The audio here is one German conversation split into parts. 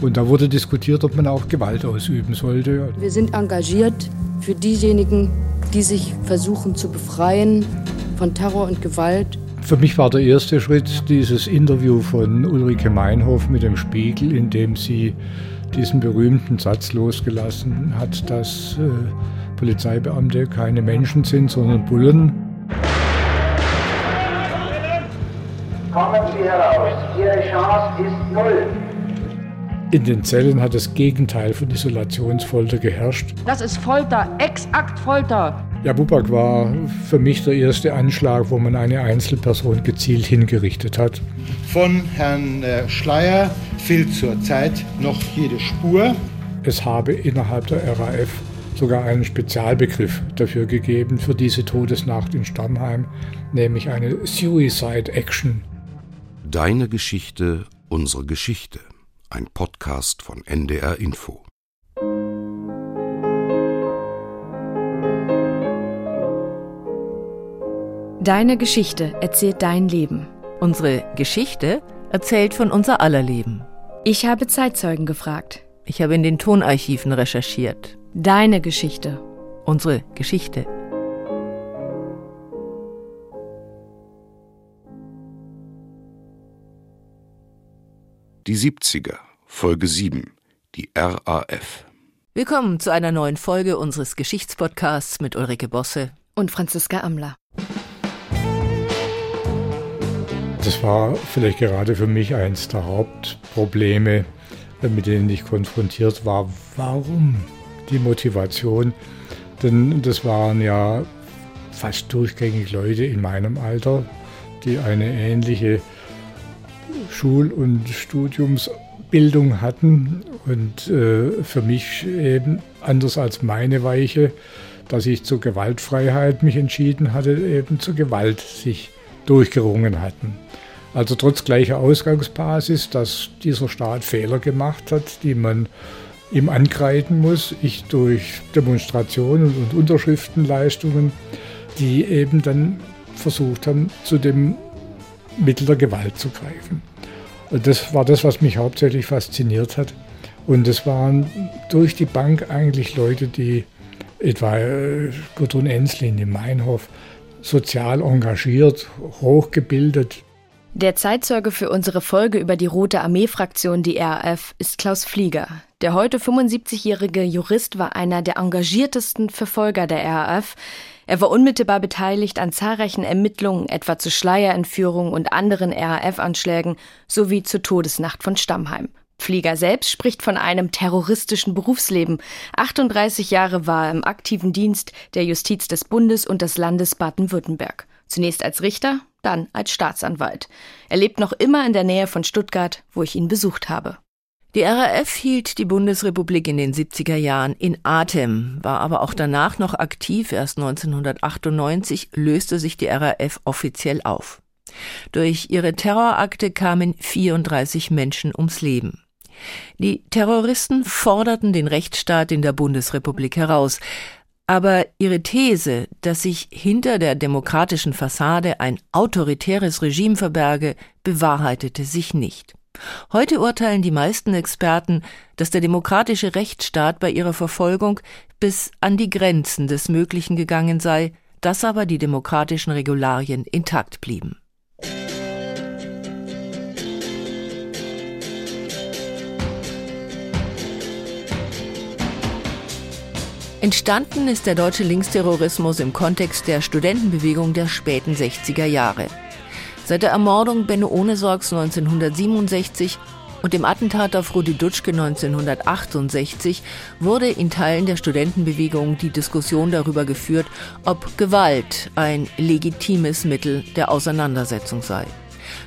Und da wurde diskutiert, ob man auch Gewalt ausüben sollte. Wir sind engagiert für diejenigen, die sich versuchen zu befreien von Terror und Gewalt. Für mich war der erste Schritt dieses Interview von Ulrike Meinhof mit dem Spiegel, in dem sie diesen berühmten Satz losgelassen hat, dass äh, Polizeibeamte keine Menschen sind, sondern Bullen. Kommen Sie heraus. Ihre Chance ist null. In den Zellen hat das Gegenteil von Isolationsfolter geherrscht. Das ist Folter, exakt Folter. Ja, Bubak war für mich der erste Anschlag, wo man eine Einzelperson gezielt hingerichtet hat. Von Herrn äh, Schleier fehlt zurzeit noch jede Spur. Es habe innerhalb der RAF sogar einen Spezialbegriff dafür gegeben, für diese Todesnacht in Stammheim, nämlich eine Suicide Action. Deine Geschichte, unsere Geschichte. Ein Podcast von NDR Info. Deine Geschichte erzählt dein Leben. Unsere Geschichte erzählt von unser aller Leben. Ich habe Zeitzeugen gefragt. Ich habe in den Tonarchiven recherchiert. Deine Geschichte. Unsere Geschichte. Die 70er, Folge 7, die RAF. Willkommen zu einer neuen Folge unseres Geschichtspodcasts mit Ulrike Bosse und Franziska Amler. Das war vielleicht gerade für mich eines der Hauptprobleme, mit denen ich konfrontiert war. Warum die Motivation? Denn das waren ja fast durchgängig Leute in meinem Alter, die eine ähnliche Schul- und Studiumsbildung hatten und äh, für mich eben anders als meine Weiche, dass ich zur Gewaltfreiheit mich entschieden hatte, eben zur Gewalt sich durchgerungen hatten. Also trotz gleicher Ausgangsbasis, dass dieser Staat Fehler gemacht hat, die man ihm ankreiden muss, ich durch Demonstrationen und Unterschriftenleistungen, die eben dann versucht haben, zu dem Mittel der Gewalt zu greifen. Und das war das, was mich hauptsächlich fasziniert hat. Und es waren durch die Bank eigentlich Leute, die etwa äh, Gudrun Enslin im Meinhof, sozial engagiert, hochgebildet, der Zeitzeuge für unsere Folge über die Rote Armee-Fraktion, die RAF, ist Klaus Flieger. Der heute 75-jährige Jurist war einer der engagiertesten Verfolger der RAF. Er war unmittelbar beteiligt an zahlreichen Ermittlungen, etwa zu Schleierentführungen und anderen RAF-Anschlägen sowie zur Todesnacht von Stammheim. Flieger selbst spricht von einem terroristischen Berufsleben. 38 Jahre war er im aktiven Dienst der Justiz des Bundes und des Landes Baden-Württemberg. Zunächst als Richter, dann als Staatsanwalt. Er lebt noch immer in der Nähe von Stuttgart, wo ich ihn besucht habe. Die RAF hielt die Bundesrepublik in den 70er Jahren in Atem, war aber auch danach noch aktiv. Erst 1998 löste sich die RAF offiziell auf. Durch ihre Terrorakte kamen 34 Menschen ums Leben. Die Terroristen forderten den Rechtsstaat in der Bundesrepublik heraus. Aber ihre These, dass sich hinter der demokratischen Fassade ein autoritäres Regime verberge, bewahrheitete sich nicht. Heute urteilen die meisten Experten, dass der demokratische Rechtsstaat bei ihrer Verfolgung bis an die Grenzen des Möglichen gegangen sei, dass aber die demokratischen Regularien intakt blieben. Entstanden ist der deutsche Linksterrorismus im Kontext der Studentenbewegung der späten 60er Jahre. Seit der Ermordung Benno Ohnesorgs 1967 und dem Attentat auf Rudi Dutschke 1968 wurde in Teilen der Studentenbewegung die Diskussion darüber geführt, ob Gewalt ein legitimes Mittel der Auseinandersetzung sei.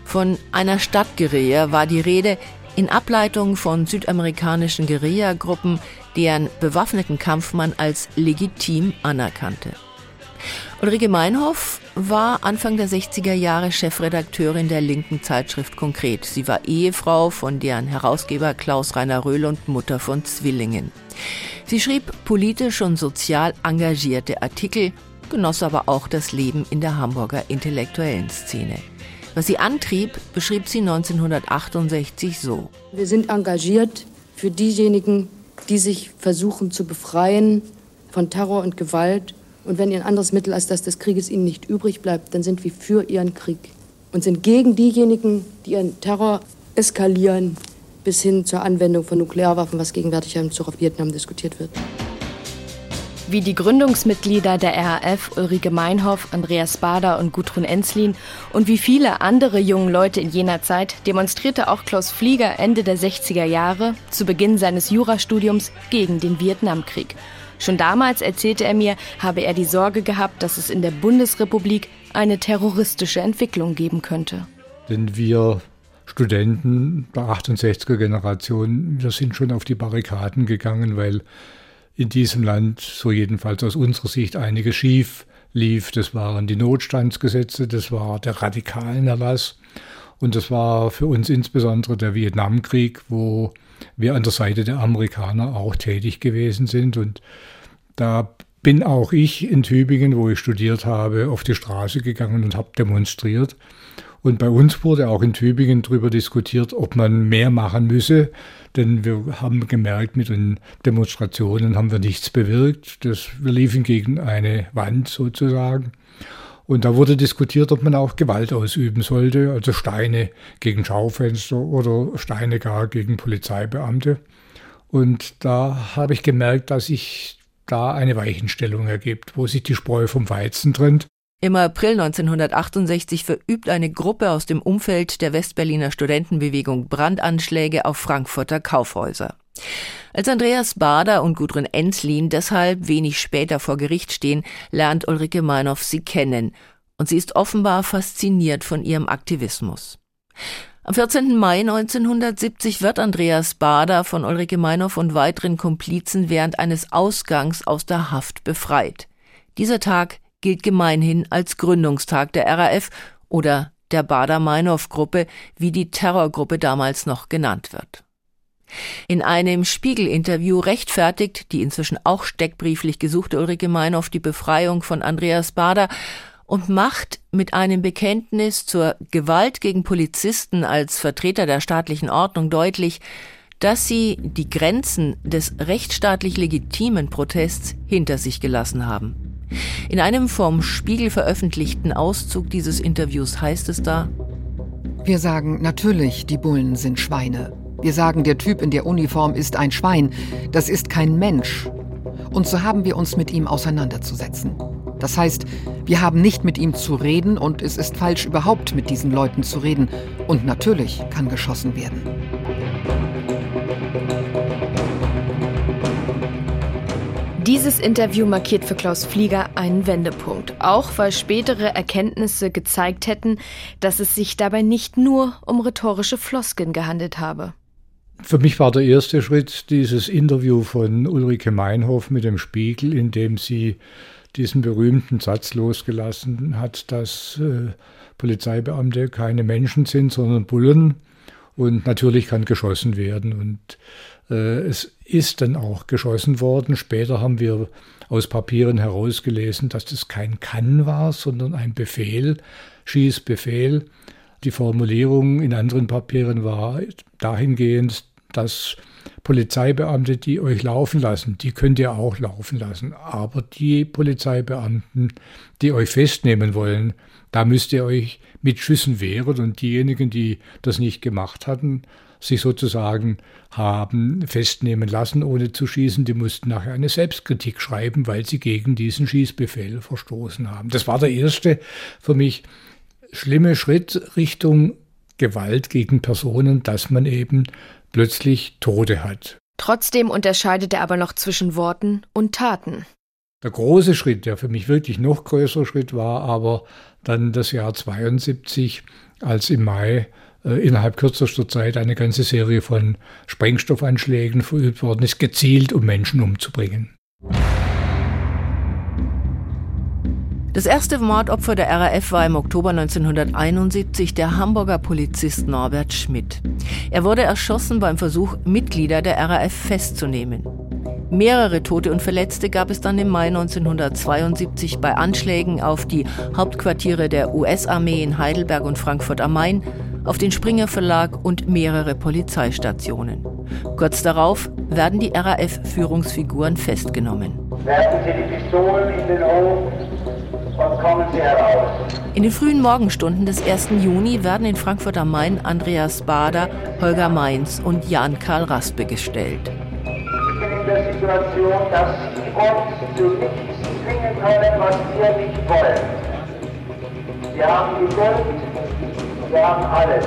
Von einer Stadtguerilla war die Rede in Ableitung von südamerikanischen Guerillagruppen, deren bewaffneten Kampf man als legitim anerkannte. Ulrike Meinhoff war Anfang der 60er Jahre Chefredakteurin der linken Zeitschrift Konkret. Sie war Ehefrau von deren Herausgeber Klaus Rainer Röhl und Mutter von Zwillingen. Sie schrieb politisch und sozial engagierte Artikel, genoss aber auch das Leben in der Hamburger intellektuellen Szene. Was sie antrieb, beschrieb sie 1968 so. Wir sind engagiert für diejenigen, die sich versuchen zu befreien von Terror und Gewalt. Und wenn ein anderes Mittel als das des Krieges ihnen nicht übrig bleibt, dann sind wir für ihren Krieg und sind gegen diejenigen, die ihren Terror eskalieren bis hin zur Anwendung von Nuklearwaffen, was gegenwärtig im Bezug auf Vietnam diskutiert wird. Wie die Gründungsmitglieder der RAF Ulrike Meinhoff, Andreas Bader und Gudrun Enslin und wie viele andere junge Leute in jener Zeit demonstrierte auch Klaus Flieger Ende der 60er Jahre zu Beginn seines Jurastudiums gegen den Vietnamkrieg. Schon damals erzählte er mir, habe er die Sorge gehabt, dass es in der Bundesrepublik eine terroristische Entwicklung geben könnte. Denn wir Studenten der 68er Generation, wir sind schon auf die Barrikaden gegangen, weil in diesem Land, so jedenfalls aus unserer Sicht, einiges schief lief. Das waren die Notstandsgesetze, das war der radikalen Erlass und das war für uns insbesondere der Vietnamkrieg, wo wir an der Seite der Amerikaner auch tätig gewesen sind. Und da bin auch ich in Tübingen, wo ich studiert habe, auf die Straße gegangen und habe demonstriert. Und bei uns wurde auch in Tübingen darüber diskutiert, ob man mehr machen müsse, denn wir haben gemerkt, mit den Demonstrationen haben wir nichts bewirkt. Das, wir liefen gegen eine Wand sozusagen. Und da wurde diskutiert, ob man auch Gewalt ausüben sollte, also Steine gegen Schaufenster oder Steine gar gegen Polizeibeamte. Und da habe ich gemerkt, dass sich da eine Weichenstellung ergibt, wo sich die Spreu vom Weizen trennt. Im April 1968 verübt eine Gruppe aus dem Umfeld der Westberliner Studentenbewegung Brandanschläge auf Frankfurter Kaufhäuser. Als Andreas Bader und Gudrun Enslin deshalb wenig später vor Gericht stehen, lernt Ulrike Meinhoff sie kennen und sie ist offenbar fasziniert von ihrem Aktivismus. Am 14. Mai 1970 wird Andreas Bader von Ulrike Meinhoff und weiteren Komplizen während eines Ausgangs aus der Haft befreit. Dieser Tag gilt gemeinhin als Gründungstag der RAF oder der Bader-Meinhof-Gruppe, wie die Terrorgruppe damals noch genannt wird. In einem Spiegel-Interview rechtfertigt die inzwischen auch steckbrieflich gesuchte Ulrike Meinhoff die Befreiung von Andreas Bader und macht mit einem Bekenntnis zur Gewalt gegen Polizisten als Vertreter der staatlichen Ordnung deutlich, dass sie die Grenzen des rechtsstaatlich legitimen Protests hinter sich gelassen haben. In einem vom Spiegel veröffentlichten Auszug dieses Interviews heißt es da, wir sagen natürlich, die Bullen sind Schweine. Wir sagen, der Typ in der Uniform ist ein Schwein. Das ist kein Mensch. Und so haben wir uns mit ihm auseinanderzusetzen. Das heißt, wir haben nicht mit ihm zu reden und es ist falsch, überhaupt mit diesen Leuten zu reden. Und natürlich kann geschossen werden. Dieses Interview markiert für Klaus Flieger einen Wendepunkt, auch weil spätere Erkenntnisse gezeigt hätten, dass es sich dabei nicht nur um rhetorische Floskeln gehandelt habe. Für mich war der erste Schritt dieses Interview von Ulrike Meinhof mit dem Spiegel, in dem sie diesen berühmten Satz losgelassen hat, dass äh, Polizeibeamte keine Menschen sind, sondern Bullen. Und natürlich kann geschossen werden. Und äh, es ist dann auch geschossen worden. Später haben wir aus Papieren herausgelesen, dass das kein Kann war, sondern ein Befehl, Schießbefehl. Die Formulierung in anderen Papieren war dahingehend, dass Polizeibeamte, die euch laufen lassen, die könnt ihr auch laufen lassen. Aber die Polizeibeamten, die euch festnehmen wollen, da müsst ihr euch mit Schüssen wehren. Und diejenigen, die das nicht gemacht hatten, sich sozusagen haben festnehmen lassen, ohne zu schießen. Die mussten nachher eine Selbstkritik schreiben, weil sie gegen diesen Schießbefehl verstoßen haben. Das war der erste für mich schlimme Schritt Richtung Gewalt gegen Personen, dass man eben plötzlich Tote hat. Trotzdem unterscheidet er aber noch zwischen Worten und Taten. Der große Schritt, der für mich wirklich noch größer Schritt war, aber dann das Jahr 72, als im Mai äh, innerhalb kürzester Zeit eine ganze Serie von Sprengstoffanschlägen verübt worden ist, gezielt, um Menschen umzubringen. Das erste Mordopfer der RAF war im Oktober 1971 der Hamburger Polizist Norbert Schmidt. Er wurde erschossen beim Versuch, Mitglieder der RAF festzunehmen. Mehrere Tote und Verletzte gab es dann im Mai 1972 bei Anschlägen auf die Hauptquartiere der US-Armee in Heidelberg und Frankfurt am Main auf den Springer Verlag und mehrere Polizeistationen. Kurz darauf werden die RAF-Führungsfiguren festgenommen. Werfen Sie die Pistolen in den Hof und kommen Sie heraus. In den frühen Morgenstunden des 1. Juni werden in Frankfurt am Main Andreas Bader, Holger Mainz und Jan-Karl Raspe gestellt. Der Situation, dass Sie uns zu nichts zwingen können, was wir nicht wollen. Wir haben Geduld, wir haben alles.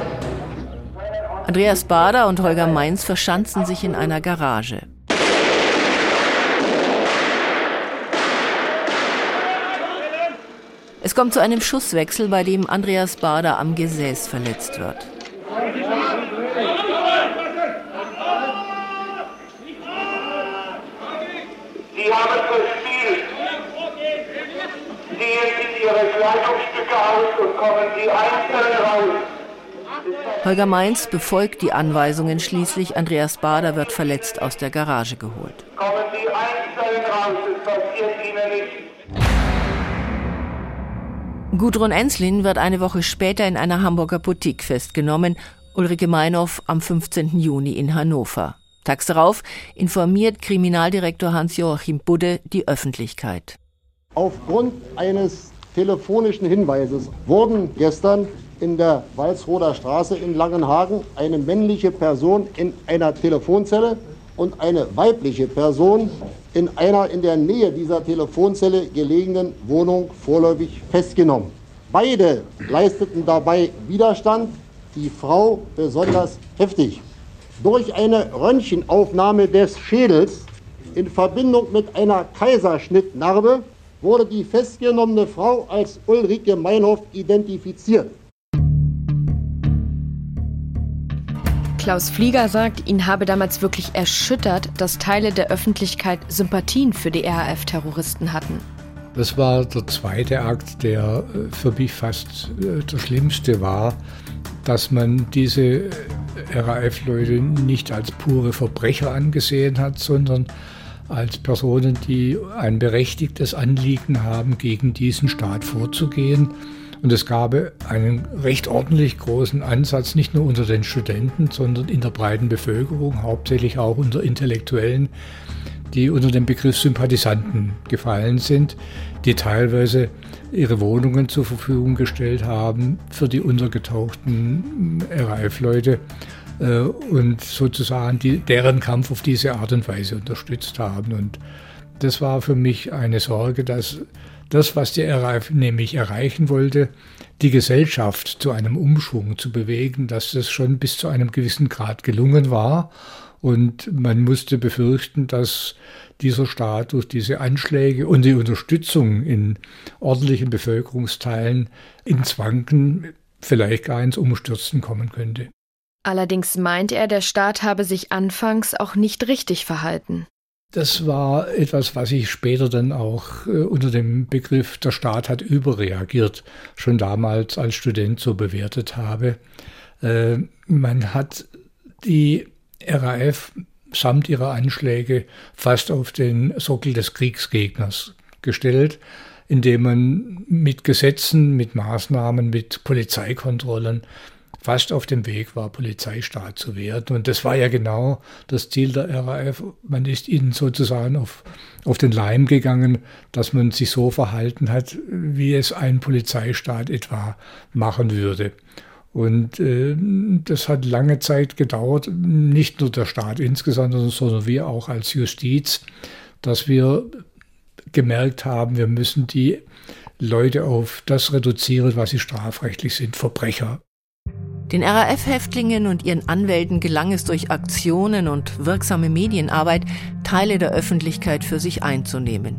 Andreas Bader und Holger Mainz verschanzen sich in einer Garage. Es kommt zu einem Schusswechsel, bei dem Andreas Bader am Gesäß verletzt wird. Sie haben verspielt. Ziehen Sie Ihre Kleidungsstücke aus und kommen Sie einzeln raus. Holger Mainz befolgt die Anweisungen schließlich. Andreas Bader wird verletzt aus der Garage geholt. Kommen Sie einzeln raus, es passiert Ihnen nichts. Gudrun Enslin wird eine Woche später in einer Hamburger Boutique festgenommen, Ulrike Meinhoff am 15. Juni in Hannover. Tags darauf informiert Kriminaldirektor Hans-Joachim Budde die Öffentlichkeit. Aufgrund eines telefonischen Hinweises wurden gestern in der Walsroder Straße in Langenhagen eine männliche Person in einer Telefonzelle und eine weibliche Person in einer in der Nähe dieser Telefonzelle gelegenen Wohnung vorläufig festgenommen. Beide leisteten dabei Widerstand, die Frau besonders heftig. Durch eine Röntgenaufnahme des Schädels in Verbindung mit einer Kaiserschnittnarbe wurde die festgenommene Frau als Ulrike Meinhoff identifiziert. Klaus Flieger sagt, ihn habe damals wirklich erschüttert, dass Teile der Öffentlichkeit Sympathien für die RAF-Terroristen hatten. Das war der zweite Akt, der äh, für mich fast äh, der schlimmste war, dass man diese RAF-Leute nicht als pure Verbrecher angesehen hat, sondern als Personen, die ein berechtigtes Anliegen haben, gegen diesen Staat vorzugehen und es gab einen recht ordentlich großen Ansatz, nicht nur unter den Studenten, sondern in der breiten Bevölkerung, hauptsächlich auch unter Intellektuellen, die unter dem Begriff Sympathisanten gefallen sind, die teilweise ihre Wohnungen zur Verfügung gestellt haben für die untergetauchten RAF-Leute äh, und sozusagen die, deren Kampf auf diese Art und Weise unterstützt haben. Und das war für mich eine Sorge, dass das, was die RAF nämlich erreichen wollte, die Gesellschaft zu einem Umschwung zu bewegen, dass das schon bis zu einem gewissen Grad gelungen war. Und man musste befürchten, dass dieser Staat durch diese Anschläge und die Unterstützung in ordentlichen Bevölkerungsteilen ins Wanken, vielleicht gar ins Umstürzen kommen könnte. Allerdings meint er, der Staat habe sich anfangs auch nicht richtig verhalten. Das war etwas, was ich später dann auch äh, unter dem Begriff der Staat hat überreagiert, schon damals als Student so bewertet habe. Äh, man hat die RAF samt ihrer Anschläge fast auf den Sockel des Kriegsgegners gestellt, indem man mit Gesetzen, mit Maßnahmen, mit Polizeikontrollen fast auf dem Weg war, Polizeistaat zu werden. Und das war ja genau das Ziel der RAF. Man ist ihnen sozusagen auf, auf den Leim gegangen, dass man sich so verhalten hat, wie es ein Polizeistaat etwa machen würde. Und äh, das hat lange Zeit gedauert, nicht nur der Staat insgesamt, sondern wir auch als Justiz, dass wir gemerkt haben, wir müssen die Leute auf das reduzieren, was sie strafrechtlich sind, Verbrecher. Den RAF-Häftlingen und ihren Anwälten gelang es durch Aktionen und wirksame Medienarbeit, Teile der Öffentlichkeit für sich einzunehmen.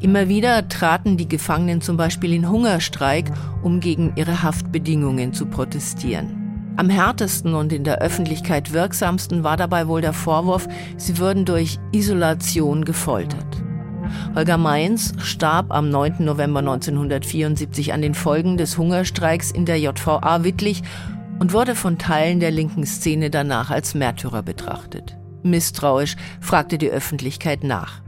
Immer wieder traten die Gefangenen zum Beispiel in Hungerstreik, um gegen ihre Haftbedingungen zu protestieren. Am härtesten und in der Öffentlichkeit wirksamsten war dabei wohl der Vorwurf, sie würden durch Isolation gefoltert. Holger Mainz starb am 9. November 1974 an den Folgen des Hungerstreiks in der JVA Wittlich und wurde von Teilen der linken Szene danach als Märtyrer betrachtet. Misstrauisch fragte die Öffentlichkeit nach.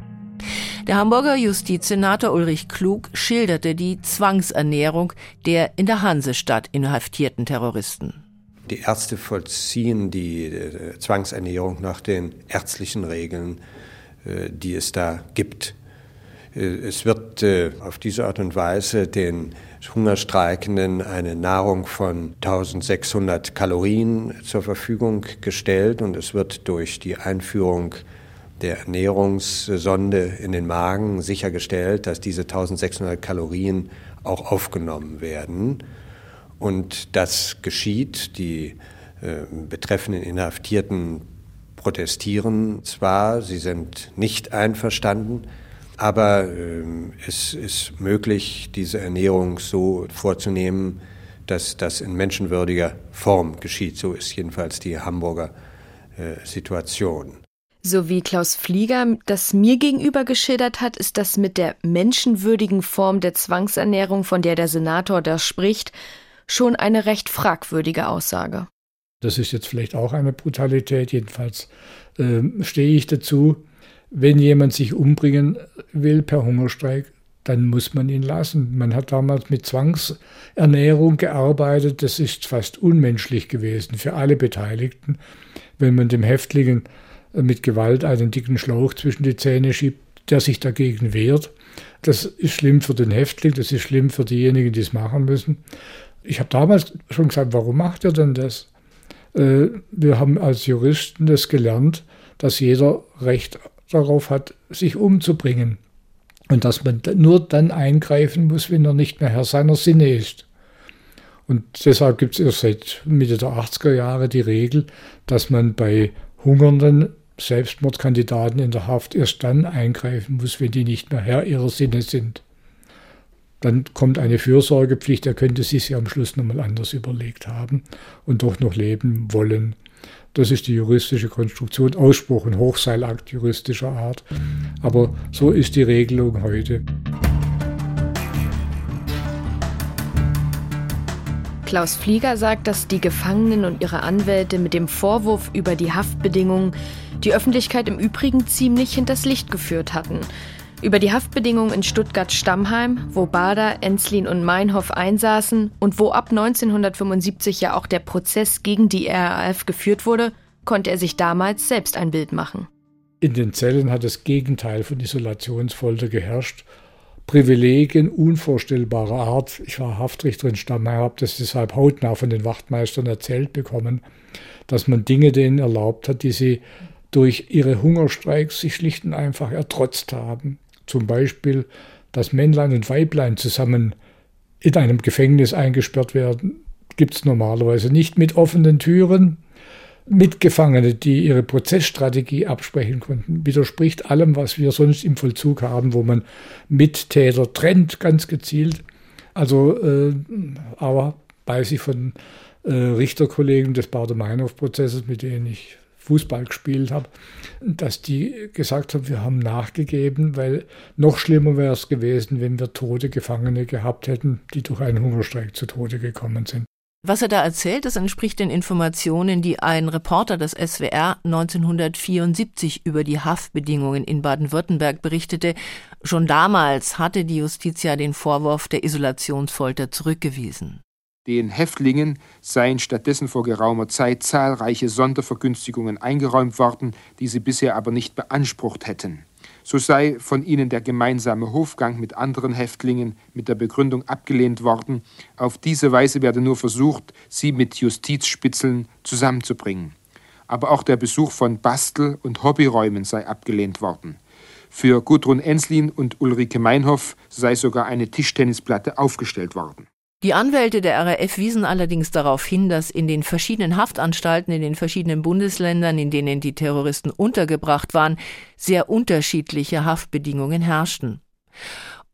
Der Hamburger Justizsenator Ulrich Klug schilderte die Zwangsernährung der in der Hansestadt inhaftierten Terroristen. Die Ärzte vollziehen die äh, Zwangsernährung nach den ärztlichen Regeln, äh, die es da gibt. Äh, es wird auf diese Art und Weise den Hungerstreikenden eine Nahrung von 1600 Kalorien zur Verfügung gestellt und es wird durch die Einführung der Ernährungssonde in den Magen sichergestellt, dass diese 1600 Kalorien auch aufgenommen werden. Und das geschieht. Die äh, betreffenden Inhaftierten protestieren zwar, sie sind nicht einverstanden, aber äh, es ist möglich, diese Ernährung so vorzunehmen, dass das in menschenwürdiger Form geschieht. So ist jedenfalls die Hamburger äh, Situation. So wie Klaus Flieger das mir gegenüber geschildert hat, ist das mit der menschenwürdigen Form der Zwangsernährung, von der der Senator da spricht, schon eine recht fragwürdige Aussage. Das ist jetzt vielleicht auch eine Brutalität, jedenfalls äh, stehe ich dazu. Wenn jemand sich umbringen will per Hungerstreik, dann muss man ihn lassen. Man hat damals mit Zwangsernährung gearbeitet, das ist fast unmenschlich gewesen für alle Beteiligten, wenn man dem Häftling mit Gewalt einen dicken Schlauch zwischen die Zähne schiebt, der sich dagegen wehrt. Das ist schlimm für den Häftling, das ist schlimm für diejenigen, die es machen müssen. Ich habe damals schon gesagt, warum macht er denn das? Äh, wir haben als Juristen das gelernt, dass jeder Recht darauf hat, sich umzubringen. Und dass man nur dann eingreifen muss, wenn er nicht mehr Herr seiner Sinne ist. Und deshalb gibt es erst seit Mitte der 80er Jahre die Regel, dass man bei Hungernden Selbstmordkandidaten in der Haft erst dann eingreifen muss, wenn die nicht mehr Herr ihrer Sinne sind. Dann kommt eine Fürsorgepflicht, er könnte sich ja am Schluss nochmal anders überlegt haben und doch noch leben wollen. Das ist die juristische Konstruktion, Ausspruch und Hochseilakt juristischer Art. Aber so ist die Regelung heute. Klaus Flieger sagt, dass die Gefangenen und ihre Anwälte mit dem Vorwurf über die Haftbedingungen die Öffentlichkeit im Übrigen ziemlich hinters Licht geführt hatten. Über die Haftbedingungen in Stuttgart-Stammheim, wo Bader, Enslin und Meinhoff einsaßen und wo ab 1975 ja auch der Prozess gegen die RAF geführt wurde, konnte er sich damals selbst ein Bild machen. In den Zellen hat das Gegenteil von Isolationsfolter geherrscht. Privilegien unvorstellbarer Art. Ich war Haftrichter in Stammheim, habe das deshalb hautnah von den Wachtmeistern erzählt bekommen, dass man Dinge denen erlaubt hat, die sie durch ihre Hungerstreiks sich schlicht und einfach ertrotzt haben. Zum Beispiel, dass Männlein und Weiblein zusammen in einem Gefängnis eingesperrt werden, gibt es normalerweise nicht mit offenen Türen. Mitgefangene, die ihre Prozessstrategie absprechen konnten, widerspricht allem, was wir sonst im Vollzug haben, wo man Mittäter trennt, ganz gezielt. Also, äh, aber weiß ich von äh, Richterkollegen des Bader-Meinhof-Prozesses, mit denen ich Fußball gespielt habe, dass die gesagt haben, wir haben nachgegeben, weil noch schlimmer wäre es gewesen, wenn wir tote Gefangene gehabt hätten, die durch einen Hungerstreik zu Tode gekommen sind. Was er da erzählt, das entspricht den Informationen, die ein Reporter des SWR 1974 über die Haftbedingungen in Baden-Württemberg berichtete. Schon damals hatte die Justiz ja den Vorwurf der Isolationsfolter zurückgewiesen. Den Häftlingen seien stattdessen vor geraumer Zeit zahlreiche Sondervergünstigungen eingeräumt worden, die sie bisher aber nicht beansprucht hätten. So sei von ihnen der gemeinsame Hofgang mit anderen Häftlingen mit der Begründung abgelehnt worden, auf diese Weise werde nur versucht, sie mit Justizspitzeln zusammenzubringen. Aber auch der Besuch von Bastel- und Hobbyräumen sei abgelehnt worden. Für Gudrun Enslin und Ulrike Meinhoff sei sogar eine Tischtennisplatte aufgestellt worden. Die Anwälte der RAF wiesen allerdings darauf hin, dass in den verschiedenen Haftanstalten in den verschiedenen Bundesländern, in denen die Terroristen untergebracht waren, sehr unterschiedliche Haftbedingungen herrschten.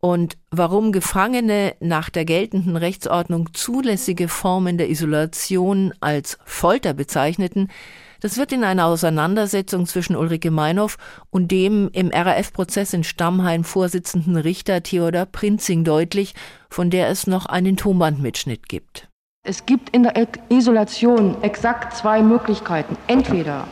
Und warum Gefangene nach der geltenden Rechtsordnung zulässige Formen der Isolation als Folter bezeichneten, das wird in einer Auseinandersetzung zwischen Ulrike Meinhoff und dem im RAF-Prozess in Stammheim vorsitzenden Richter Theodor Prinzing deutlich, von der es noch einen Tonbandmitschnitt gibt. Es gibt in der Isolation exakt zwei Möglichkeiten. Entweder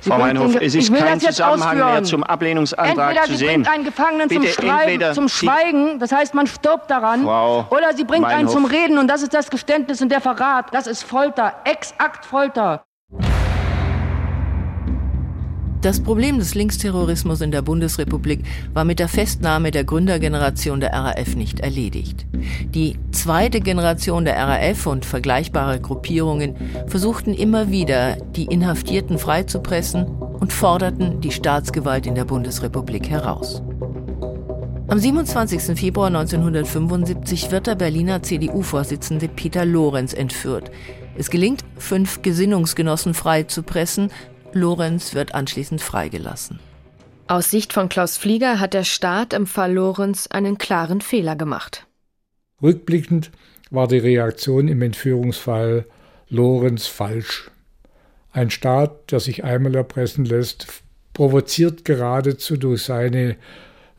Sie Frau Meinhof, es ist kein Zusammenhang mehr zum Ablehnungsantrag entweder zu Sie sehen. bringt einen Gefangenen zum, Schreiben, zum Schweigen, das heißt, man stirbt daran, Frau oder Sie bringt Meinhof. einen zum Reden und das ist das Geständnis und der Verrat. Das ist Folter, exakt Folter. Das Problem des Linksterrorismus in der Bundesrepublik war mit der Festnahme der Gründergeneration der RAF nicht erledigt. Die zweite Generation der RAF und vergleichbare Gruppierungen versuchten immer wieder, die Inhaftierten freizupressen und forderten die Staatsgewalt in der Bundesrepublik heraus. Am 27. Februar 1975 wird der Berliner CDU-Vorsitzende Peter Lorenz entführt. Es gelingt, fünf Gesinnungsgenossen freizupressen, Lorenz wird anschließend freigelassen. Aus Sicht von Klaus Flieger hat der Staat im Fall Lorenz einen klaren Fehler gemacht. Rückblickend war die Reaktion im Entführungsfall Lorenz falsch. Ein Staat, der sich einmal erpressen lässt, provoziert geradezu durch seine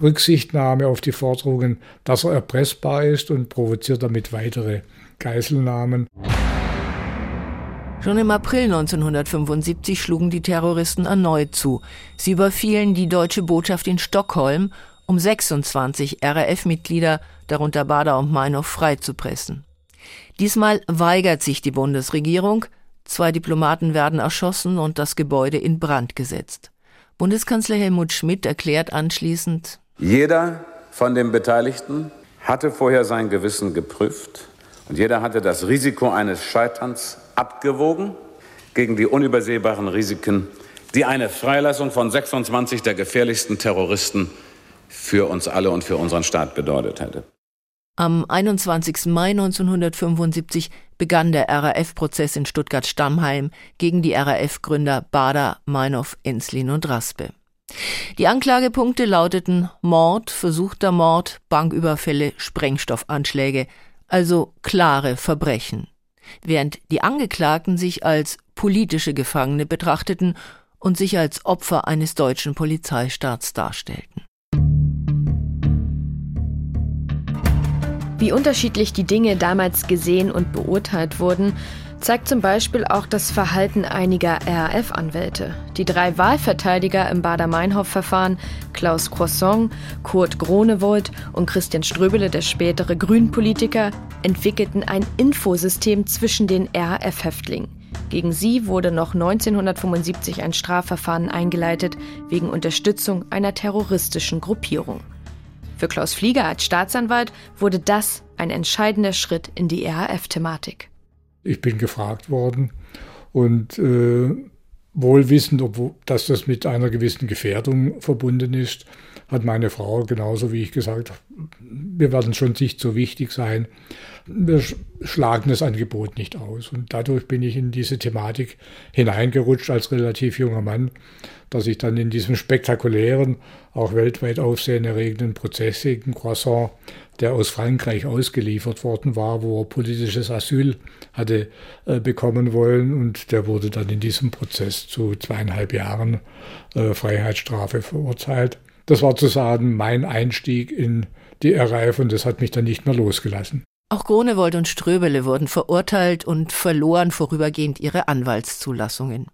Rücksichtnahme auf die Forderungen, dass er erpressbar ist und provoziert damit weitere Geiselnahmen. Schon im April 1975 schlugen die Terroristen erneut zu. Sie überfielen die deutsche Botschaft in Stockholm, um 26 RAF-Mitglieder, darunter Bader und Meinhof, freizupressen. Diesmal weigert sich die Bundesregierung, zwei Diplomaten werden erschossen und das Gebäude in Brand gesetzt. Bundeskanzler Helmut Schmidt erklärt anschließend, jeder von den Beteiligten hatte vorher sein Gewissen geprüft und jeder hatte das Risiko eines Scheiterns abgewogen gegen die unübersehbaren Risiken, die eine Freilassung von 26 der gefährlichsten Terroristen für uns alle und für unseren Staat bedeutet hätte. Am 21. Mai 1975 begann der RAF-Prozess in Stuttgart-Stammheim gegen die RAF-Gründer Bader, Meinhof, Enslin und Raspe. Die Anklagepunkte lauteten Mord, versuchter Mord, Banküberfälle, Sprengstoffanschläge, also klare Verbrechen, während die Angeklagten sich als politische Gefangene betrachteten und sich als Opfer eines deutschen Polizeistaats darstellten. Wie unterschiedlich die Dinge damals gesehen und beurteilt wurden, zeigt zum Beispiel auch das Verhalten einiger RAF-Anwälte. Die drei Wahlverteidiger im Bader-Meinhof-Verfahren, Klaus Croissant, Kurt Gronewold und Christian Ströbele, der spätere Grünpolitiker, entwickelten ein Infosystem zwischen den RAF-Häftlingen. Gegen sie wurde noch 1975 ein Strafverfahren eingeleitet wegen Unterstützung einer terroristischen Gruppierung. Für Klaus Flieger als Staatsanwalt wurde das ein entscheidender Schritt in die RAF-Thematik. Ich bin gefragt worden und äh, wohl wissend, ob, dass das mit einer gewissen Gefährdung verbunden ist, hat meine Frau genauso wie ich gesagt, wir werden schon nicht so wichtig sein. Wir schlagen das Angebot nicht aus. Und dadurch bin ich in diese Thematik hineingerutscht als relativ junger Mann, dass ich dann in diesem spektakulären, auch weltweit aufsehenerregenden Prozess gegen Croissant, der aus Frankreich ausgeliefert worden war, wo er politisches Asyl hatte äh, bekommen wollen. Und der wurde dann in diesem Prozess zu zweieinhalb Jahren äh, Freiheitsstrafe verurteilt. Das war zu sagen mein Einstieg in die RAF und das hat mich dann nicht mehr losgelassen. Auch Gronewold und Ströbele wurden verurteilt und verloren vorübergehend ihre Anwaltszulassungen.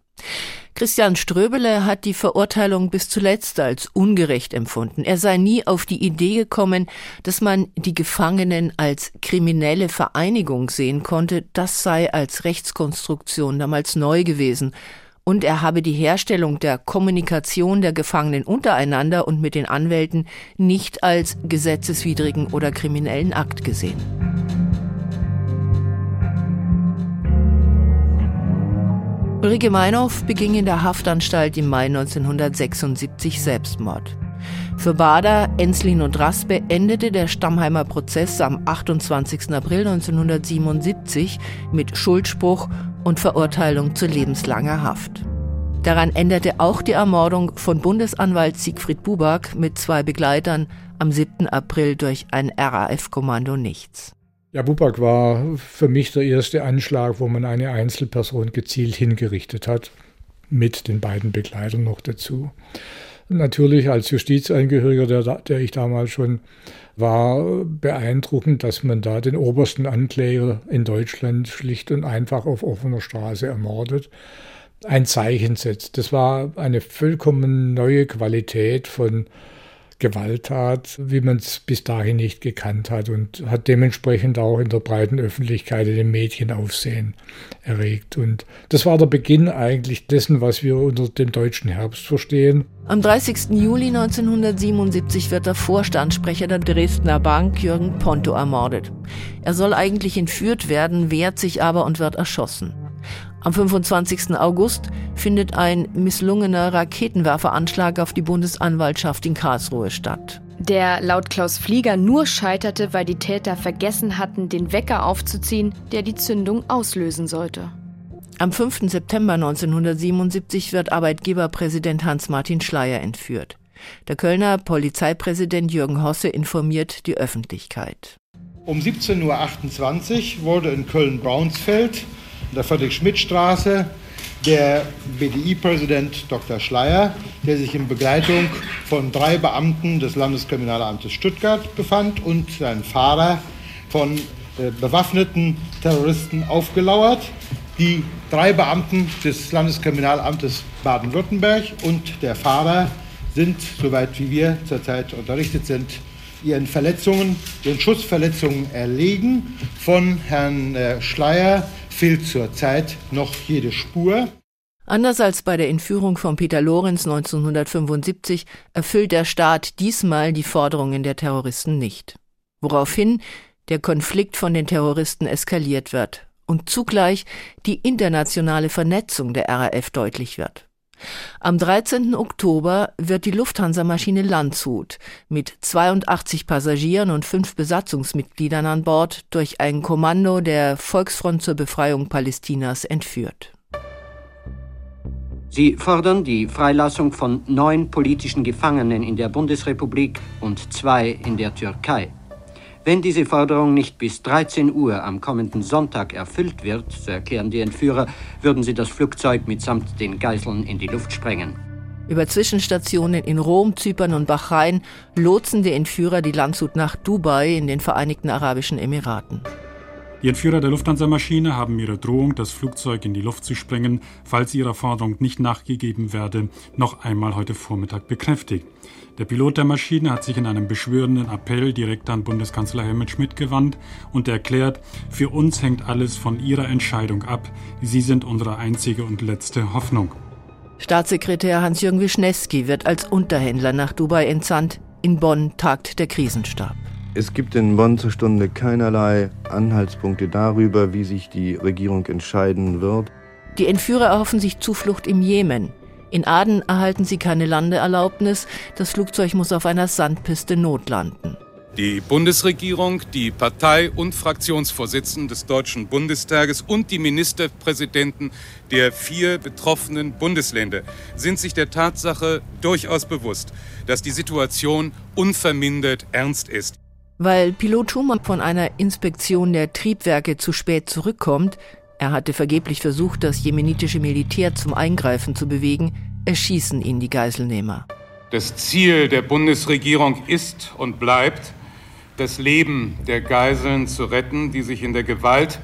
Christian Ströbele hat die Verurteilung bis zuletzt als ungerecht empfunden. Er sei nie auf die Idee gekommen, dass man die Gefangenen als kriminelle Vereinigung sehen konnte. Das sei als Rechtskonstruktion damals neu gewesen. Und er habe die Herstellung der Kommunikation der Gefangenen untereinander und mit den Anwälten nicht als gesetzeswidrigen oder kriminellen Akt gesehen. Ulrike Meinhoff beging in der Haftanstalt im Mai 1976 Selbstmord. Für Bader, Enslin und Raspe endete der Stammheimer Prozess am 28. April 1977 mit Schuldspruch und Verurteilung zu lebenslanger Haft. Daran änderte auch die Ermordung von Bundesanwalt Siegfried Buback mit zwei Begleitern am 7. April durch ein RAF-Kommando nichts. Ja, Buback war für mich der erste Anschlag, wo man eine Einzelperson gezielt hingerichtet hat, mit den beiden Begleitern noch dazu. Natürlich als Justizangehöriger, der, der ich damals schon war, beeindruckend, dass man da den obersten Ankläger in Deutschland schlicht und einfach auf offener Straße ermordet. ein Zeichen setzt. Das war eine vollkommen neue Qualität von Gewalttat, wie man es bis dahin nicht gekannt hat und hat dementsprechend auch in der breiten Öffentlichkeit in den Medien Aufsehen erregt. Und das war der Beginn eigentlich dessen, was wir unter dem deutschen Herbst verstehen. Am 30. Juli 1977 wird der Vorstandssprecher der Dresdner Bank, Jürgen Ponto, ermordet. Er soll eigentlich entführt werden, wehrt sich aber und wird erschossen. Am 25. August findet ein misslungener Raketenwerferanschlag auf die Bundesanwaltschaft in Karlsruhe statt. Der laut Klaus Flieger nur scheiterte, weil die Täter vergessen hatten, den Wecker aufzuziehen, der die Zündung auslösen sollte. Am 5. September 1977 wird Arbeitgeberpräsident Hans-Martin Schleyer entführt. Der Kölner Polizeipräsident Jürgen Hosse informiert die Öffentlichkeit. Um 17.28 Uhr wurde in Köln-Braunsfeld der Friedrich-Schmidt-Straße der BDI-Präsident Dr. Schleier, der sich in Begleitung von drei Beamten des Landeskriminalamtes Stuttgart befand und sein Fahrer von äh, bewaffneten Terroristen aufgelauert. Die drei Beamten des Landeskriminalamtes Baden-Württemberg und der Fahrer sind, soweit wie wir zurzeit unterrichtet sind, ihren Verletzungen, ihren Schussverletzungen erlegen. Von Herrn äh, Schleier fehlt zurzeit noch jede Spur. Anders als bei der Entführung von Peter Lorenz 1975 erfüllt der Staat diesmal die Forderungen der Terroristen nicht. Woraufhin der Konflikt von den Terroristen eskaliert wird und zugleich die internationale Vernetzung der RAF deutlich wird. Am 13. Oktober wird die Lufthansa-Maschine Landshut mit 82 Passagieren und fünf Besatzungsmitgliedern an Bord durch ein Kommando der Volksfront zur Befreiung Palästinas entführt. Sie fordern die Freilassung von neun politischen Gefangenen in der Bundesrepublik und zwei in der Türkei. Wenn diese Forderung nicht bis 13 Uhr am kommenden Sonntag erfüllt wird, so erklären die Entführer, würden sie das Flugzeug mitsamt den Geiseln in die Luft sprengen. Über Zwischenstationen in Rom, Zypern und Bahrain lotsen die Entführer die Landshut nach Dubai in den Vereinigten Arabischen Emiraten. Die Entführer der Lufthansa-Maschine haben ihre Drohung, das Flugzeug in die Luft zu sprengen, falls ihrer Forderung nicht nachgegeben werde, noch einmal heute Vormittag bekräftigt. Der Pilot der Maschine hat sich in einem beschwörenden Appell direkt an Bundeskanzler Helmut Schmidt gewandt und erklärt, für uns hängt alles von Ihrer Entscheidung ab. Sie sind unsere einzige und letzte Hoffnung. Staatssekretär Hans-Jürgen Wischnewski wird als Unterhändler nach Dubai entsandt. In Bonn tagt der Krisenstab. Es gibt in Bonn zur Stunde keinerlei Anhaltspunkte darüber, wie sich die Regierung entscheiden wird. Die Entführer erhoffen sich Zuflucht im Jemen. In Aden erhalten sie keine Landeerlaubnis. Das Flugzeug muss auf einer Sandpiste notlanden. Die Bundesregierung, die Partei- und Fraktionsvorsitzenden des Deutschen Bundestages und die Ministerpräsidenten der vier betroffenen Bundesländer sind sich der Tatsache durchaus bewusst, dass die Situation unvermindert ernst ist. Weil Pilot Schumann von einer Inspektion der Triebwerke zu spät zurückkommt, er hatte vergeblich versucht, das jemenitische Militär zum Eingreifen zu bewegen, erschießen ihn die Geiselnehmer. Das Ziel der Bundesregierung ist und bleibt, das Leben der Geiseln zu retten, die sich in der Gewalt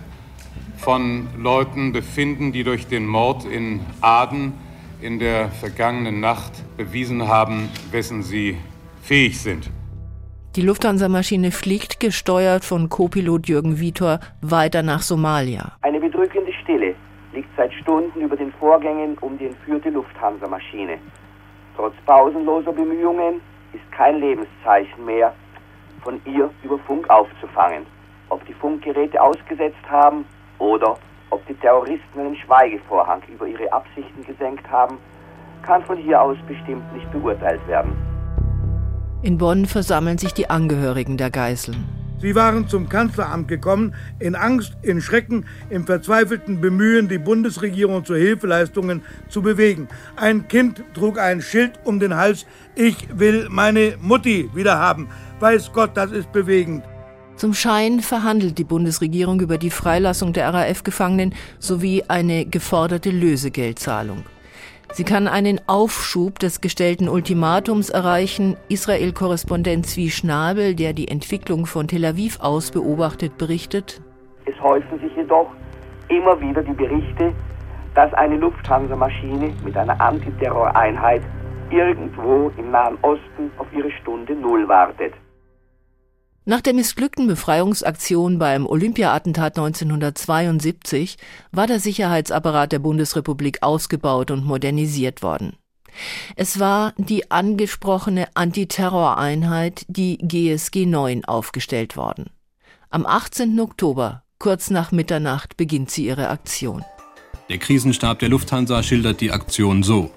von Leuten befinden, die durch den Mord in Aden in der vergangenen Nacht bewiesen haben, wessen sie fähig sind. Die Lufthansa-Maschine fliegt, gesteuert von Co-Pilot Jürgen Vitor, weiter nach Somalia. Eine bedrückende Stille liegt seit Stunden über den Vorgängen um die entführte Lufthansa-Maschine. Trotz pausenloser Bemühungen ist kein Lebenszeichen mehr von ihr über Funk aufzufangen. Ob die Funkgeräte ausgesetzt haben oder ob die Terroristen einen Schweigevorhang über ihre Absichten gesenkt haben, kann von hier aus bestimmt nicht beurteilt werden. In Bonn versammeln sich die Angehörigen der Geiseln. Sie waren zum Kanzleramt gekommen, in Angst, in Schrecken, im verzweifelten Bemühen, die Bundesregierung zu Hilfeleistungen zu bewegen. Ein Kind trug ein Schild um den Hals, ich will meine Mutti wieder haben. Weiß Gott, das ist bewegend. Zum Schein verhandelt die Bundesregierung über die Freilassung der RAF-Gefangenen sowie eine geforderte Lösegeldzahlung. Sie kann einen Aufschub des gestellten Ultimatums erreichen. Israel-Korrespondent Zvi Schnabel, der die Entwicklung von Tel Aviv aus beobachtet, berichtet. Es häufen sich jedoch immer wieder die Berichte, dass eine Lufthansa-Maschine mit einer Antiterroreinheit irgendwo im Nahen Osten auf ihre Stunde Null wartet. Nach der missglückten Befreiungsaktion beim Olympia-Attentat 1972 war der Sicherheitsapparat der Bundesrepublik ausgebaut und modernisiert worden. Es war die angesprochene Antiterroreinheit, die GSG 9, aufgestellt worden. Am 18. Oktober, kurz nach Mitternacht, beginnt sie ihre Aktion. Der Krisenstab der Lufthansa schildert die Aktion so.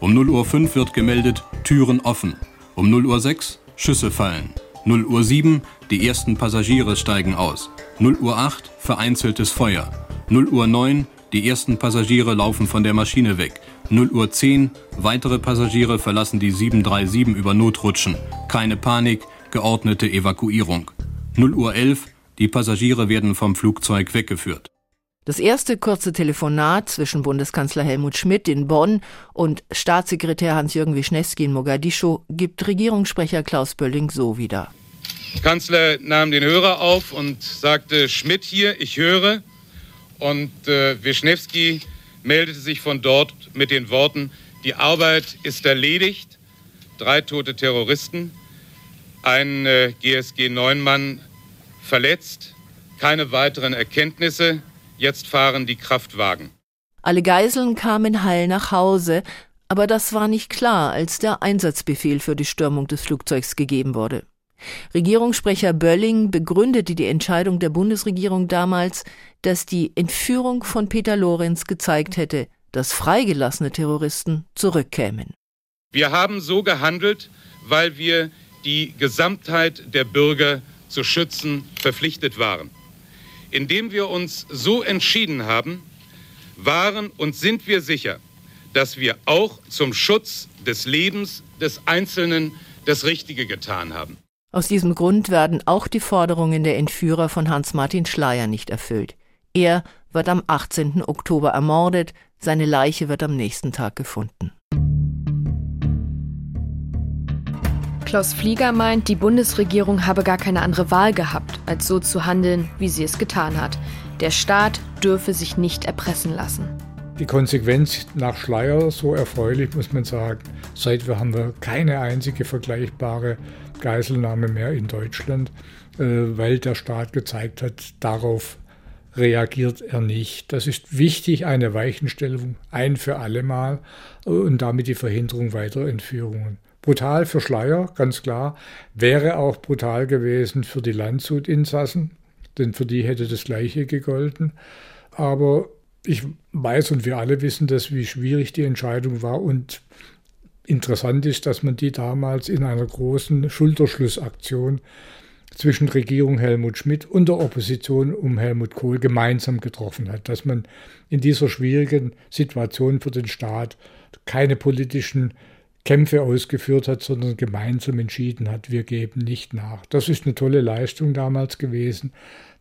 Um 0 Uhr 5 wird gemeldet, Türen offen. Um 0 Uhr 6 Schüsse fallen. 0 Uhr 7 die ersten Passagiere steigen aus. 0 Uhr 8 vereinzeltes Feuer. 0 Uhr 9 die ersten Passagiere laufen von der Maschine weg. 0 Uhr 10 weitere Passagiere verlassen die 737 über Notrutschen. Keine Panik, geordnete Evakuierung. 0 Uhr 11 die Passagiere werden vom Flugzeug weggeführt. Das erste kurze Telefonat zwischen Bundeskanzler Helmut Schmidt in Bonn und Staatssekretär Hans-Jürgen Wischnewski in Mogadischu gibt Regierungssprecher Klaus Bölling so wieder. Kanzler nahm den Hörer auf und sagte, Schmidt hier, ich höre. Und äh, Wischnewski meldete sich von dort mit den Worten, die Arbeit ist erledigt, drei tote Terroristen, ein äh, GSG-9-Mann verletzt, keine weiteren Erkenntnisse, Jetzt fahren die Kraftwagen. Alle Geiseln kamen heil nach Hause, aber das war nicht klar, als der Einsatzbefehl für die Stürmung des Flugzeugs gegeben wurde. Regierungssprecher Bölling begründete die Entscheidung der Bundesregierung damals, dass die Entführung von Peter Lorenz gezeigt hätte, dass freigelassene Terroristen zurückkämen. Wir haben so gehandelt, weil wir die Gesamtheit der Bürger zu schützen verpflichtet waren. Indem wir uns so entschieden haben, waren und sind wir sicher, dass wir auch zum Schutz des Lebens des Einzelnen das Richtige getan haben. Aus diesem Grund werden auch die Forderungen der Entführer von Hans-Martin Schleyer nicht erfüllt. Er wird am 18. Oktober ermordet, seine Leiche wird am nächsten Tag gefunden. Klaus Flieger meint, die Bundesregierung habe gar keine andere Wahl gehabt, als so zu handeln, wie sie es getan hat. Der Staat dürfe sich nicht erpressen lassen. Die Konsequenz nach Schleier, so erfreulich muss man sagen, seither haben wir keine einzige vergleichbare Geiselnahme mehr in Deutschland, äh, weil der Staat gezeigt hat, darauf reagiert er nicht. Das ist wichtig, eine Weichenstellung ein für alle Mal und damit die Verhinderung weiterer Entführungen. Brutal für Schleier, ganz klar. Wäre auch brutal gewesen für die Landshut-Insassen, denn für die hätte das Gleiche gegolten. Aber ich weiß und wir alle wissen das, wie schwierig die Entscheidung war. Und interessant ist, dass man die damals in einer großen Schulterschlussaktion zwischen Regierung Helmut Schmidt und der Opposition um Helmut Kohl gemeinsam getroffen hat. Dass man in dieser schwierigen Situation für den Staat keine politischen Kämpfe ausgeführt hat, sondern gemeinsam entschieden hat, wir geben nicht nach. Das ist eine tolle Leistung damals gewesen,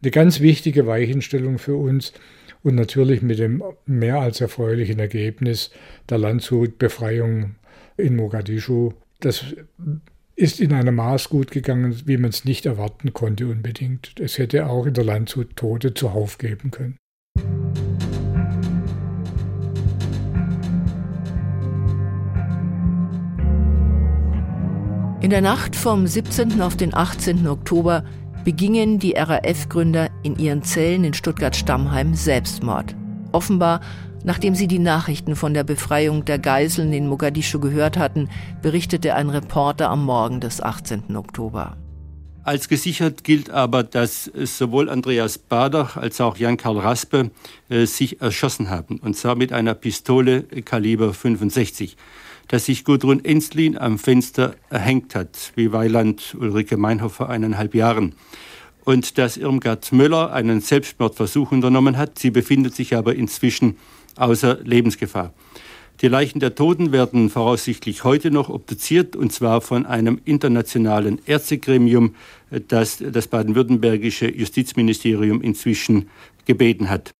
eine ganz wichtige Weichenstellung für uns und natürlich mit dem mehr als erfreulichen Ergebnis der Landshut-Befreiung in Mogadischu. Das ist in einem Maß gut gegangen, wie man es nicht erwarten konnte unbedingt. Es hätte auch in der Landshut Tote zuhauf geben können. In der Nacht vom 17. auf den 18. Oktober begingen die RAF-Gründer in ihren Zellen in Stuttgart-Stammheim Selbstmord. Offenbar, nachdem sie die Nachrichten von der Befreiung der Geiseln in Mogadischu gehört hatten, berichtete ein Reporter am Morgen des 18. Oktober. Als gesichert gilt aber, dass sowohl Andreas Bader als auch Jan-Karl Raspe äh, sich erschossen haben, und zwar mit einer Pistole Kaliber 65 dass sich Gudrun Enslin am Fenster erhängt hat, wie Weiland Ulrike Meinhoff vor eineinhalb Jahren. Und dass Irmgard Möller einen Selbstmordversuch unternommen hat. Sie befindet sich aber inzwischen außer Lebensgefahr. Die Leichen der Toten werden voraussichtlich heute noch obduziert, und zwar von einem internationalen Ärztegremium, das das baden-württembergische Justizministerium inzwischen gebeten hat.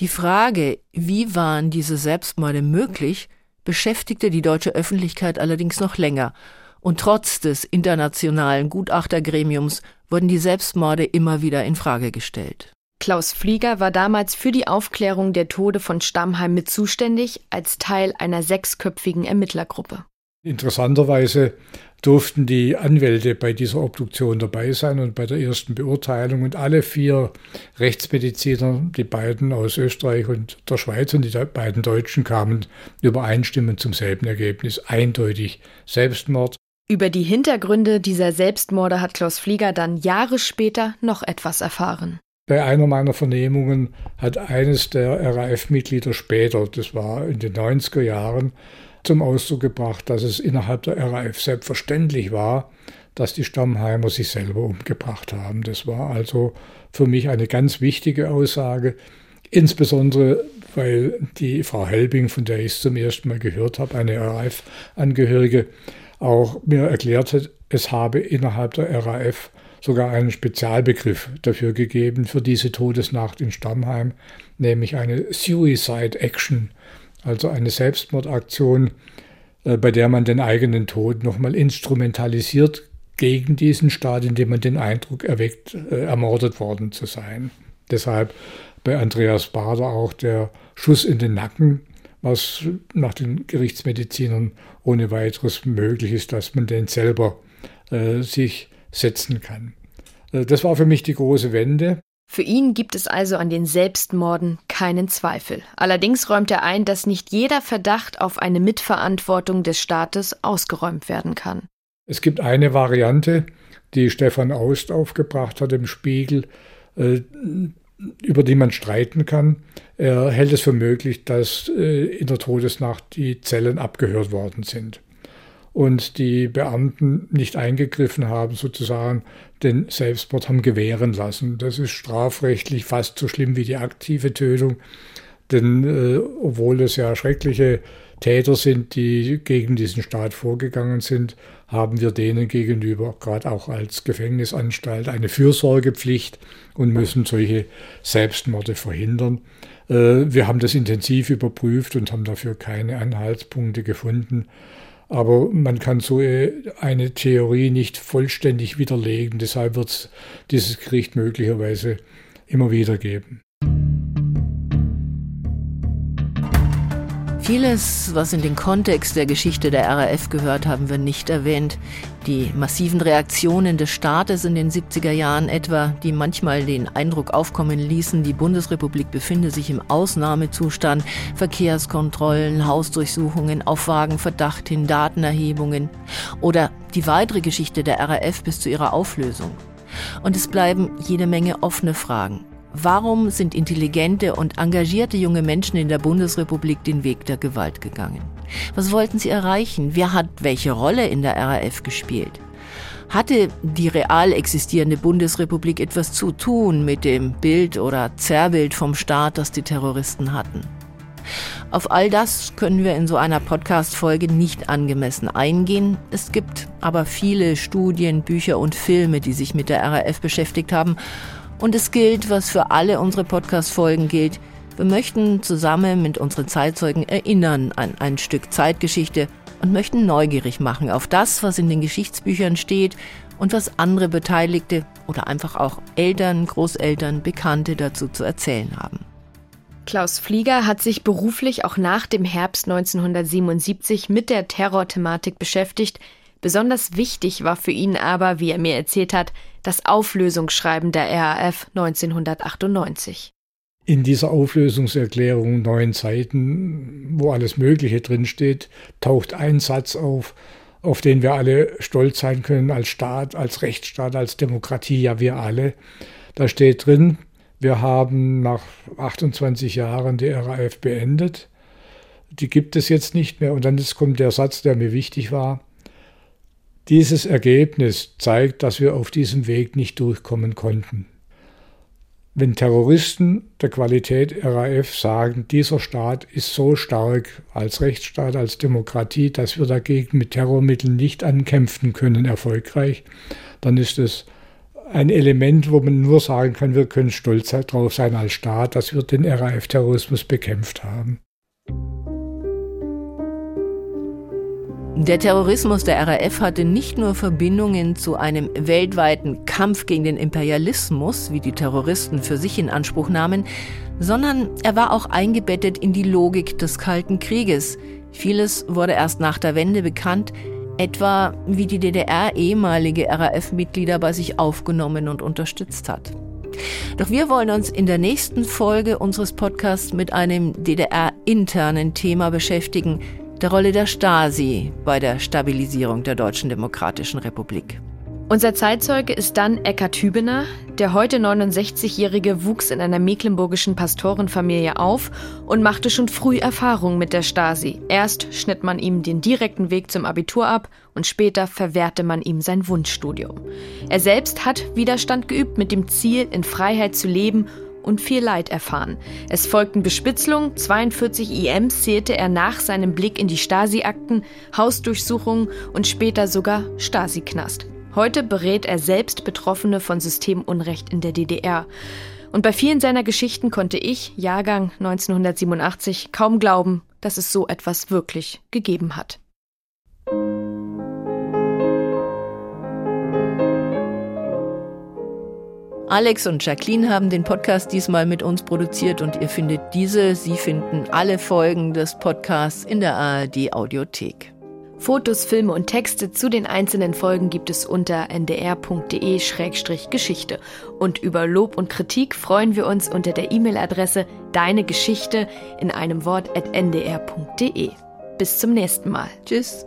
Die Frage, wie waren diese Selbstmorde möglich, beschäftigte die deutsche Öffentlichkeit allerdings noch länger, und trotz des internationalen Gutachtergremiums wurden die Selbstmorde immer wieder in Frage gestellt. Klaus Flieger war damals für die Aufklärung der Tode von Stammheim mit zuständig, als Teil einer sechsköpfigen Ermittlergruppe. Interessanterweise durften die Anwälte bei dieser Obduktion dabei sein und bei der ersten Beurteilung. Und alle vier Rechtsmediziner, die beiden aus Österreich und der Schweiz und die beiden Deutschen, kamen übereinstimmend zum selben Ergebnis. Eindeutig Selbstmord. Über die Hintergründe dieser Selbstmorde hat Klaus Flieger dann Jahre später noch etwas erfahren. Bei einer meiner Vernehmungen hat eines der RAF-Mitglieder später, das war in den 90er Jahren, zum Ausdruck gebracht, dass es innerhalb der RAF selbstverständlich war, dass die Stammheimer sich selber umgebracht haben. Das war also für mich eine ganz wichtige Aussage, insbesondere weil die Frau Helbing, von der ich es zum ersten Mal gehört habe, eine RAF-Angehörige, auch mir erklärt hat, es habe innerhalb der RAF sogar einen Spezialbegriff dafür gegeben, für diese Todesnacht in Stammheim, nämlich eine Suicide Action also eine Selbstmordaktion, äh, bei der man den eigenen Tod nochmal instrumentalisiert gegen diesen Staat, indem man den Eindruck erweckt, äh, ermordet worden zu sein. Deshalb bei Andreas Bader auch der Schuss in den Nacken, was nach den Gerichtsmedizinern ohne weiteres möglich ist, dass man den selber äh, sich setzen kann. Äh, das war für mich die große Wende. Für ihn gibt es also an den Selbstmorden keinen Zweifel. Allerdings räumt er ein, dass nicht jeder Verdacht auf eine Mitverantwortung des Staates ausgeräumt werden kann. Es gibt eine Variante, die Stefan Aust aufgebracht hat im Spiegel, äh, über die man streiten kann. Er hält es für möglich, dass äh, in der Todesnacht die Zellen abgehört worden sind und die Beamten nicht eingegriffen haben, sozusagen den Selbstmord haben gewähren lassen. Das ist strafrechtlich fast so schlimm wie die aktive Tötung, denn äh, obwohl es ja schreckliche Täter sind, die gegen diesen Staat vorgegangen sind, haben wir denen gegenüber, gerade auch als Gefängnisanstalt, eine Fürsorgepflicht und müssen solche Selbstmorde verhindern. Äh, wir haben das intensiv überprüft und haben dafür keine Anhaltspunkte gefunden. Aber man kann so äh, eine Theorie nicht vollständig widerlegen. Deshalb wird es dieses Gericht möglicherweise immer wieder geben. Vieles, was in den Kontext der Geschichte der RAF gehört, haben wir nicht erwähnt. Die massiven Reaktionen des Staates in den 70er Jahren etwa, die manchmal den Eindruck aufkommen ließen, die Bundesrepublik befinde sich im Ausnahmezustand, Verkehrskontrollen, Hausdurchsuchungen, auf vagen Verdacht hin, Datenerhebungen oder die weitere Geschichte der RAF bis zu ihrer Auflösung. Und es bleiben jede Menge offene Fragen. Warum sind intelligente und engagierte junge Menschen in der Bundesrepublik den Weg der Gewalt gegangen? Was wollten sie erreichen? Wer hat welche Rolle in der RAF gespielt? Hatte die real existierende Bundesrepublik etwas zu tun mit dem Bild oder Zerrbild vom Staat, das die Terroristen hatten? Auf all das können wir in so einer Podcast-Folge nicht angemessen eingehen. Es gibt aber viele Studien, Bücher und Filme, die sich mit der RAF beschäftigt haben und es gilt, was für alle unsere Podcast-Folgen gilt. Wir möchten zusammen mit unseren Zeitzeugen erinnern an ein Stück Zeitgeschichte und möchten neugierig machen auf das, was in den Geschichtsbüchern steht und was andere Beteiligte oder einfach auch Eltern, Großeltern, Bekannte dazu zu erzählen haben. Klaus Flieger hat sich beruflich auch nach dem Herbst 1977 mit der Terrorthematik beschäftigt, Besonders wichtig war für ihn aber, wie er mir erzählt hat, das Auflösungsschreiben der RAF 1998. In dieser Auflösungserklärung neun Seiten, wo alles Mögliche drinsteht, taucht ein Satz auf, auf den wir alle stolz sein können als Staat, als Rechtsstaat, als Demokratie, ja wir alle. Da steht drin, wir haben nach 28 Jahren die RAF beendet. Die gibt es jetzt nicht mehr. Und dann kommt der Satz, der mir wichtig war. Dieses Ergebnis zeigt, dass wir auf diesem Weg nicht durchkommen konnten. Wenn Terroristen der Qualität RAF sagen, dieser Staat ist so stark als Rechtsstaat, als Demokratie, dass wir dagegen mit Terrormitteln nicht ankämpfen können erfolgreich, dann ist es ein Element, wo man nur sagen kann, wir können stolz darauf sein als Staat, dass wir den RAF-Terrorismus bekämpft haben. Der Terrorismus der RAF hatte nicht nur Verbindungen zu einem weltweiten Kampf gegen den Imperialismus, wie die Terroristen für sich in Anspruch nahmen, sondern er war auch eingebettet in die Logik des Kalten Krieges. Vieles wurde erst nach der Wende bekannt, etwa wie die DDR ehemalige RAF-Mitglieder bei sich aufgenommen und unterstützt hat. Doch wir wollen uns in der nächsten Folge unseres Podcasts mit einem DDR-internen Thema beschäftigen, der Rolle der Stasi bei der Stabilisierung der Deutschen Demokratischen Republik. Unser Zeitzeuge ist dann Eckhard Hübener. Der heute 69-Jährige wuchs in einer mecklenburgischen Pastorenfamilie auf und machte schon früh Erfahrungen mit der Stasi. Erst schnitt man ihm den direkten Weg zum Abitur ab und später verwehrte man ihm sein Wunschstudium. Er selbst hat Widerstand geübt mit dem Ziel, in Freiheit zu leben und viel Leid erfahren. Es folgten Bespitzelungen, 42 IMs zählte er nach seinem Blick in die Stasi-Akten, Hausdurchsuchungen und später sogar Stasi-Knast. Heute berät er selbst Betroffene von Systemunrecht in der DDR. Und bei vielen seiner Geschichten konnte ich, Jahrgang 1987, kaum glauben, dass es so etwas wirklich gegeben hat. Alex und Jacqueline haben den Podcast diesmal mit uns produziert und ihr findet diese, Sie finden alle Folgen des Podcasts in der ARD Audiothek. Fotos, Filme und Texte zu den einzelnen Folgen gibt es unter ndr.de-geschichte. Und über Lob und Kritik freuen wir uns unter der E-Mail-Adresse deine Geschichte in einem Wort at ndr.de. Bis zum nächsten Mal. Tschüss.